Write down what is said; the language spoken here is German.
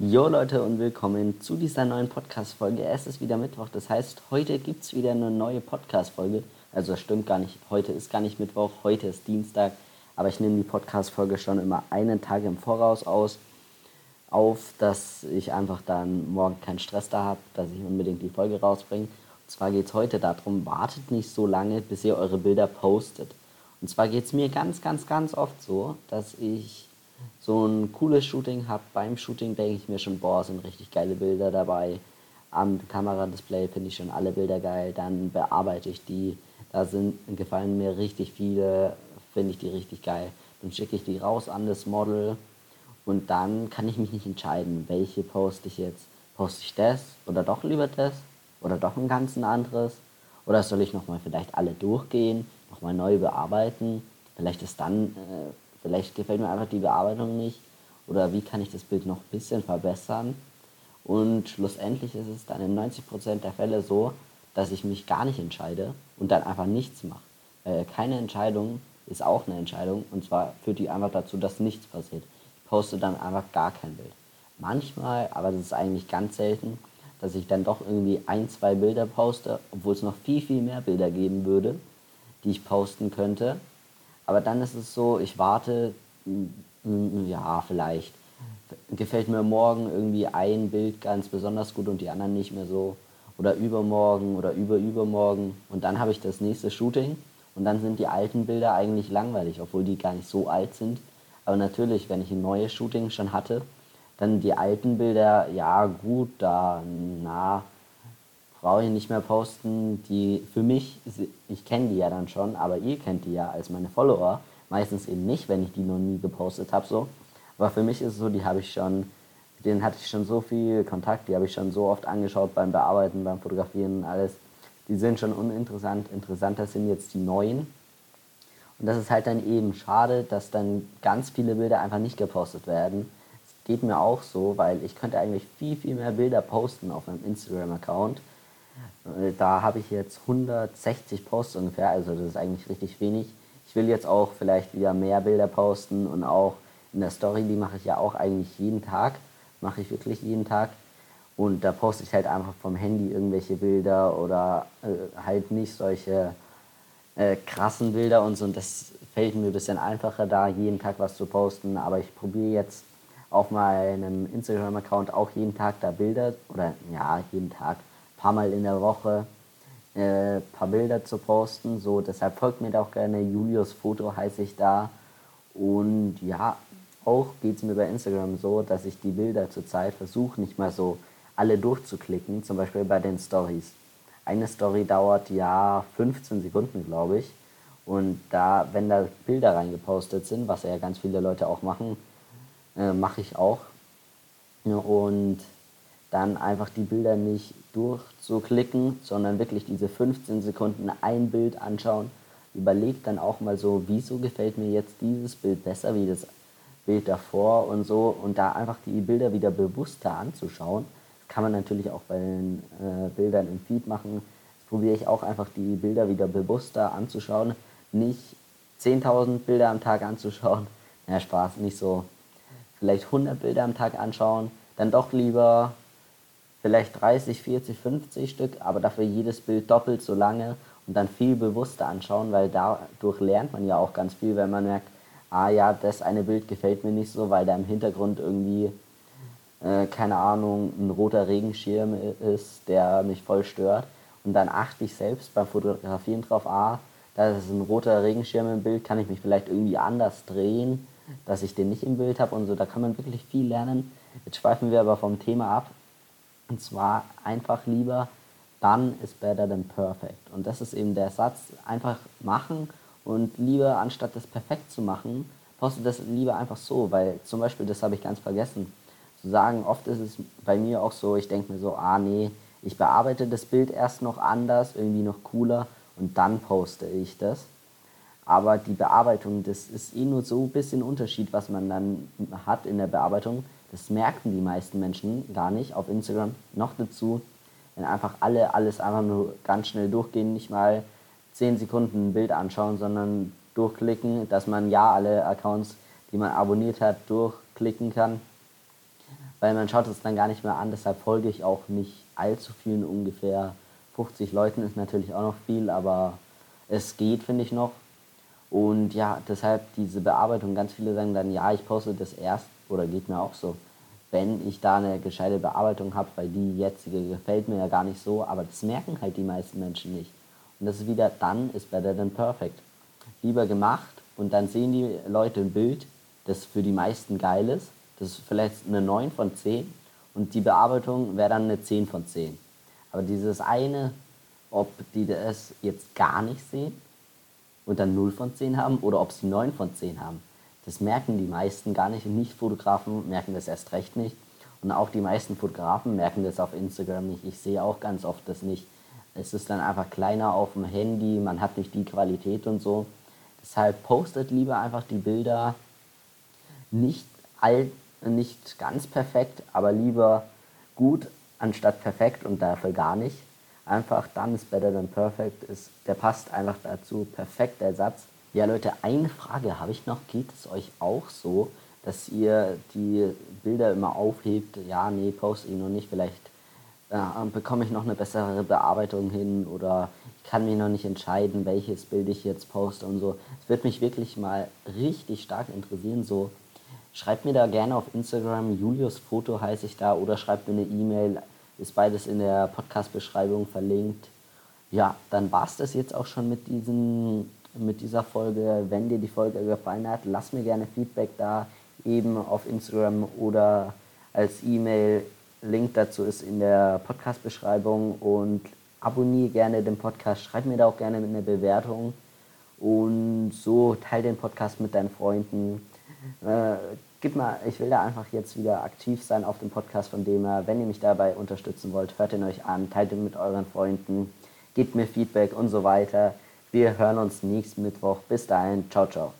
Jo Leute und willkommen zu dieser neuen Podcast-Folge. Es ist wieder Mittwoch, das heißt, heute gibt es wieder eine neue Podcast-Folge. Also das stimmt gar nicht, heute ist gar nicht Mittwoch, heute ist Dienstag. Aber ich nehme die Podcast-Folge schon immer einen Tag im Voraus aus, auf, dass ich einfach dann morgen keinen Stress da habe, dass ich unbedingt die Folge rausbringe. Und zwar geht es heute darum, wartet nicht so lange, bis ihr eure Bilder postet. Und zwar geht es mir ganz, ganz, ganz oft so, dass ich so ein cooles Shooting habe. Beim Shooting denke ich mir schon, boah, sind richtig geile Bilder dabei. Am Kameradisplay finde ich schon alle Bilder geil. Dann bearbeite ich die. Da sind, gefallen mir richtig viele, finde ich die richtig geil. Dann schicke ich die raus an das Model und dann kann ich mich nicht entscheiden, welche poste ich jetzt. Poste ich das oder doch lieber das oder doch ein ganz anderes? Oder soll ich nochmal vielleicht alle durchgehen, nochmal neu bearbeiten? Vielleicht ist dann äh, Vielleicht gefällt mir einfach die Bearbeitung nicht oder wie kann ich das Bild noch ein bisschen verbessern. Und schlussendlich ist es dann in 90% der Fälle so, dass ich mich gar nicht entscheide und dann einfach nichts mache. Weil keine Entscheidung ist auch eine Entscheidung und zwar führt die einfach dazu, dass nichts passiert. Ich poste dann einfach gar kein Bild. Manchmal, aber das ist eigentlich ganz selten, dass ich dann doch irgendwie ein, zwei Bilder poste, obwohl es noch viel, viel mehr Bilder geben würde, die ich posten könnte. Aber dann ist es so, ich warte, ja, vielleicht gefällt mir morgen irgendwie ein Bild ganz besonders gut und die anderen nicht mehr so. Oder übermorgen oder überübermorgen. Und dann habe ich das nächste Shooting und dann sind die alten Bilder eigentlich langweilig, obwohl die gar nicht so alt sind. Aber natürlich, wenn ich ein neues Shooting schon hatte, dann die alten Bilder, ja gut, da, na, brauche ich nicht mehr posten. Die für mich, ich kenne die ja dann schon, aber ihr kennt die ja als meine Follower. Meistens eben nicht, wenn ich die noch nie gepostet habe. So. Aber für mich ist es so, die habe ich schon, denen hatte ich schon so viel Kontakt, die habe ich schon so oft angeschaut beim Bearbeiten, beim Fotografieren und alles. Die sind schon uninteressant. Interessanter sind jetzt die neuen. Und das ist halt dann eben schade, dass dann ganz viele Bilder einfach nicht gepostet werden. Es geht mir auch so, weil ich könnte eigentlich viel, viel mehr Bilder posten auf meinem Instagram-Account. Äh, da habe ich jetzt 160 Posts ungefähr, also das ist eigentlich richtig wenig. Ich will jetzt auch vielleicht wieder mehr Bilder posten und auch in der Story, die mache ich ja auch eigentlich jeden Tag, mache ich wirklich jeden Tag. Und da poste ich halt einfach vom Handy irgendwelche Bilder oder äh, halt nicht solche äh, krassen Bilder und so. Und das fällt mir ein bisschen einfacher, da jeden Tag was zu posten. Aber ich probiere jetzt auf meinem Instagram-Account auch jeden Tag da Bilder oder ja, jeden Tag paar Mal in der Woche ein äh, paar Bilder zu posten. So, deshalb folgt mir da auch gerne. Julius Foto heiße ich da. Und ja, auch geht es mir bei Instagram so, dass ich die Bilder zurzeit versuche, nicht mal so alle durchzuklicken, zum Beispiel bei den Stories. Eine Story dauert ja 15 Sekunden, glaube ich. Und da, wenn da Bilder reingepostet sind, was ja ganz viele Leute auch machen, äh, mache ich auch. Und dann einfach die Bilder nicht durchzuklicken, sondern wirklich diese 15 Sekunden ein Bild anschauen. Überlegt dann auch mal so, wieso gefällt mir jetzt dieses Bild besser wie das Bild davor und so und da einfach die Bilder wieder bewusster anzuschauen. Das kann man natürlich auch bei den äh, Bildern im Feed machen. Das probiere ich auch einfach die Bilder wieder bewusster anzuschauen. Nicht 10.000 Bilder am Tag anzuschauen. Ja, Spaß, nicht so. Vielleicht 100 Bilder am Tag anschauen. Dann doch lieber vielleicht 30, 40, 50 Stück, aber dafür jedes Bild doppelt so lange und dann viel bewusster anschauen, weil dadurch lernt man ja auch ganz viel, wenn man merkt, ah ja, das eine Bild gefällt mir nicht so, weil da im Hintergrund irgendwie, äh, keine Ahnung, ein roter Regenschirm ist, der mich voll stört. Und dann achte ich selbst beim Fotografieren drauf, ah, da ist ein roter Regenschirm im Bild, kann ich mich vielleicht irgendwie anders drehen, dass ich den nicht im Bild habe und so. Da kann man wirklich viel lernen. Jetzt schweifen wir aber vom Thema ab. Und zwar einfach lieber, done is better than perfect. Und das ist eben der Satz, einfach machen und lieber, anstatt das perfekt zu machen, poste das lieber einfach so, weil zum Beispiel, das habe ich ganz vergessen, zu sagen, oft ist es bei mir auch so, ich denke mir so, ah nee, ich bearbeite das Bild erst noch anders, irgendwie noch cooler und dann poste ich das. Aber die Bearbeitung, das ist eh nur so ein bisschen Unterschied, was man dann hat in der Bearbeitung. Das merken die meisten Menschen gar nicht auf Instagram. Noch dazu, wenn einfach alle alles einfach nur ganz schnell durchgehen, nicht mal 10 Sekunden ein Bild anschauen, sondern durchklicken, dass man ja alle Accounts, die man abonniert hat, durchklicken kann. weil man schaut es dann gar nicht mehr an. Deshalb folge ich auch nicht allzu vielen, ungefähr 50 Leuten ist natürlich auch noch viel, aber es geht, finde ich noch. Und ja, deshalb diese Bearbeitung, ganz viele sagen dann, ja, ich poste das erst, oder geht mir auch so, wenn ich da eine gescheite Bearbeitung habe, weil die jetzige gefällt mir ja gar nicht so, aber das merken halt die meisten Menschen nicht. Und das ist wieder, dann ist better than perfect. Lieber gemacht und dann sehen die Leute ein Bild, das für die meisten geil ist, das ist vielleicht eine 9 von 10 und die Bearbeitung wäre dann eine 10 von 10. Aber dieses eine, ob die das jetzt gar nicht sehen und dann 0 von 10 haben oder ob sie 9 von 10 haben, das merken die meisten gar nicht Nicht-Fotografen merken das erst recht nicht. Und auch die meisten Fotografen merken das auf Instagram nicht. Ich sehe auch ganz oft das nicht. Es ist dann einfach kleiner auf dem Handy, man hat nicht die Qualität und so. Deshalb postet lieber einfach die Bilder nicht, all, nicht ganz perfekt, aber lieber gut anstatt perfekt und dafür gar nicht. Einfach dann ist better than perfect, ist, der passt einfach dazu, perfekt der Satz. Ja Leute, eine Frage habe ich noch, geht es euch auch so, dass ihr die Bilder immer aufhebt, ja, nee, poste ich noch nicht, vielleicht äh, bekomme ich noch eine bessere Bearbeitung hin oder ich kann mich noch nicht entscheiden, welches Bild ich jetzt poste und so. Es wird mich wirklich mal richtig stark interessieren, so Schreibt mir da gerne auf Instagram, Julius Foto heiße ich da, oder schreibt mir eine E-Mail, ist beides in der Podcast-Beschreibung verlinkt. Ja, dann war es das jetzt auch schon mit, diesen, mit dieser Folge. Wenn dir die Folge gefallen hat, lass mir gerne Feedback da, eben auf Instagram oder als E-Mail. Link dazu ist in der Podcast-Beschreibung und abonniere gerne den Podcast, schreib mir da auch gerne mit einer Bewertung und so teile den Podcast mit deinen Freunden. Äh, gib mal, ich will da einfach jetzt wieder aktiv sein auf dem Podcast, von dem her, wenn ihr mich dabei unterstützen wollt, hört ihn euch an, teilt ihn mit euren Freunden, gebt mir Feedback und so weiter. Wir hören uns nächsten Mittwoch. Bis dahin, ciao, ciao.